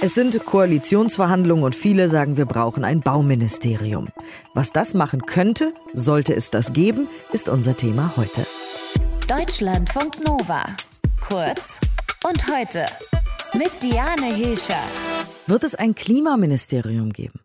Es sind Koalitionsverhandlungen und viele sagen, wir brauchen ein Bauministerium. Was das machen könnte, sollte es das geben, ist unser Thema heute. Deutschlandfunk Nova. Kurz und heute. Mit Diane Hilscher. Wird es ein Klimaministerium geben?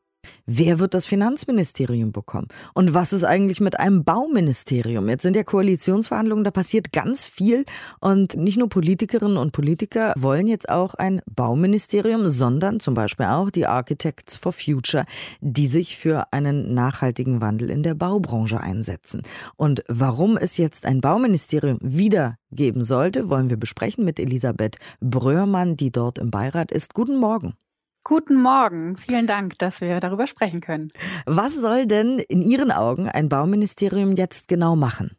Wer wird das Finanzministerium bekommen? Und was ist eigentlich mit einem Bauministerium? Jetzt sind ja Koalitionsverhandlungen, da passiert ganz viel. Und nicht nur Politikerinnen und Politiker wollen jetzt auch ein Bauministerium, sondern zum Beispiel auch die Architects for Future, die sich für einen nachhaltigen Wandel in der Baubranche einsetzen. Und warum es jetzt ein Bauministerium wieder geben sollte, wollen wir besprechen mit Elisabeth Bröhrmann, die dort im Beirat ist. Guten Morgen. Guten Morgen. Vielen Dank, dass wir darüber sprechen können. Was soll denn in Ihren Augen ein Bauministerium jetzt genau machen?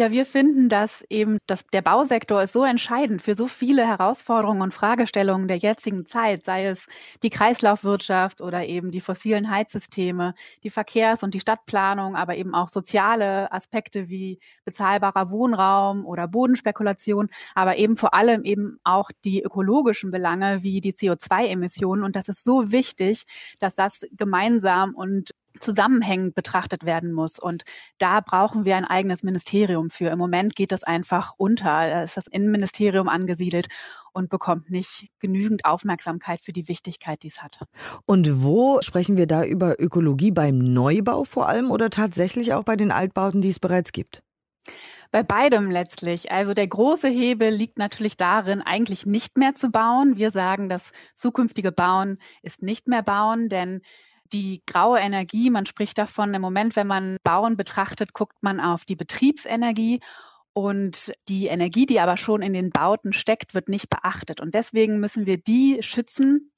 Ja, wir finden, dass eben das, der Bausektor ist so entscheidend für so viele Herausforderungen und Fragestellungen der jetzigen Zeit, sei es die Kreislaufwirtschaft oder eben die fossilen Heizsysteme, die Verkehrs- und die Stadtplanung, aber eben auch soziale Aspekte wie bezahlbarer Wohnraum oder Bodenspekulation, aber eben vor allem eben auch die ökologischen Belange wie die CO2-Emissionen. Und das ist so wichtig, dass das gemeinsam und zusammenhängend betrachtet werden muss. Und da brauchen wir ein eigenes Ministerium für. Im Moment geht das einfach unter. Da ist das Innenministerium angesiedelt und bekommt nicht genügend Aufmerksamkeit für die Wichtigkeit, die es hat. Und wo sprechen wir da über Ökologie beim Neubau vor allem oder tatsächlich auch bei den Altbauten, die es bereits gibt? Bei beidem letztlich. Also der große Hebel liegt natürlich darin, eigentlich nicht mehr zu bauen. Wir sagen, das zukünftige Bauen ist nicht mehr bauen, denn die graue Energie, man spricht davon im Moment, wenn man Bauen betrachtet, guckt man auf die Betriebsenergie und die Energie, die aber schon in den Bauten steckt, wird nicht beachtet. Und deswegen müssen wir die schützen,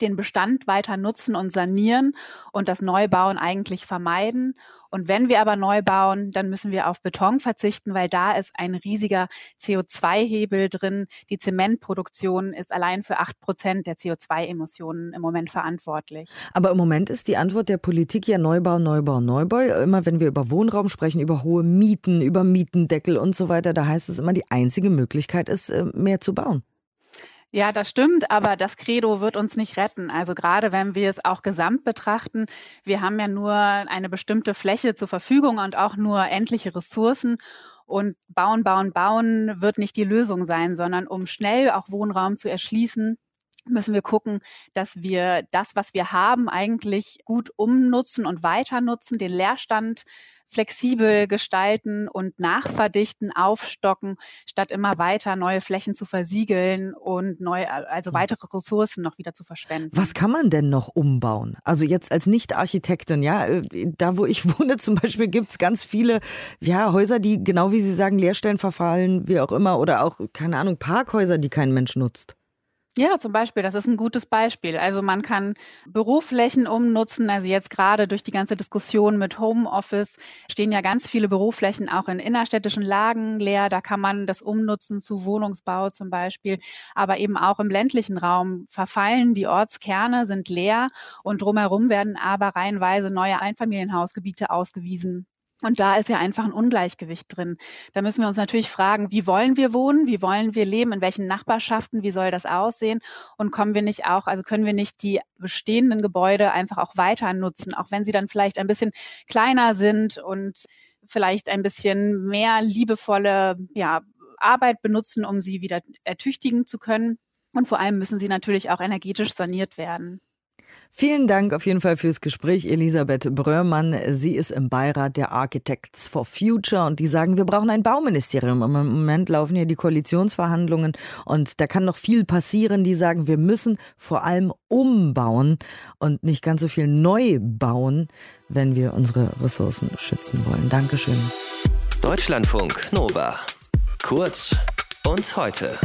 den Bestand weiter nutzen und sanieren und das Neubauen eigentlich vermeiden. Und wenn wir aber neu bauen, dann müssen wir auf Beton verzichten, weil da ist ein riesiger CO2-Hebel drin. Die Zementproduktion ist allein für acht Prozent der CO2-Emissionen im Moment verantwortlich. Aber im Moment ist die Antwort der Politik ja Neubau, Neubau, Neubau. Immer wenn wir über Wohnraum sprechen, über hohe Mieten, über Mietendeckel und so weiter, da heißt es immer, die einzige Möglichkeit ist, äh, mehr zu bauen. Ja, das stimmt, aber das Credo wird uns nicht retten. Also gerade wenn wir es auch gesamt betrachten, wir haben ja nur eine bestimmte Fläche zur Verfügung und auch nur endliche Ressourcen. Und bauen, bauen, bauen wird nicht die Lösung sein, sondern um schnell auch Wohnraum zu erschließen, müssen wir gucken, dass wir das, was wir haben, eigentlich gut umnutzen und weiter nutzen, den Leerstand flexibel gestalten und nachverdichten, aufstocken, statt immer weiter neue Flächen zu versiegeln und neue, also weitere Ressourcen noch wieder zu verschwenden. Was kann man denn noch umbauen? Also jetzt als Nicht-Architektin, ja, äh, da wo ich wohne zum Beispiel gibt es ganz viele ja, Häuser, die genau wie Sie sagen, Leerstellen verfallen, wie auch immer, oder auch, keine Ahnung, Parkhäuser, die kein Mensch nutzt. Ja, zum Beispiel, das ist ein gutes Beispiel. Also man kann Büroflächen umnutzen. Also jetzt gerade durch die ganze Diskussion mit Homeoffice stehen ja ganz viele Büroflächen auch in innerstädtischen Lagen leer. Da kann man das umnutzen zu Wohnungsbau zum Beispiel. Aber eben auch im ländlichen Raum verfallen die Ortskerne, sind leer und drumherum werden aber reihenweise neue Einfamilienhausgebiete ausgewiesen. Und da ist ja einfach ein Ungleichgewicht drin. Da müssen wir uns natürlich fragen, wie wollen wir wohnen? Wie wollen wir leben? In welchen Nachbarschaften? Wie soll das aussehen? Und kommen wir nicht auch, also können wir nicht die bestehenden Gebäude einfach auch weiter nutzen, auch wenn sie dann vielleicht ein bisschen kleiner sind und vielleicht ein bisschen mehr liebevolle, ja, Arbeit benutzen, um sie wieder ertüchtigen zu können. Und vor allem müssen sie natürlich auch energetisch saniert werden. Vielen Dank auf jeden Fall fürs Gespräch, Elisabeth Bröhrmann. Sie ist im Beirat der Architects for Future und die sagen, wir brauchen ein Bauministerium. Im Moment laufen hier die Koalitionsverhandlungen und da kann noch viel passieren. Die sagen, wir müssen vor allem umbauen und nicht ganz so viel neu bauen, wenn wir unsere Ressourcen schützen wollen. Dankeschön. Deutschlandfunk Nova. Kurz und heute.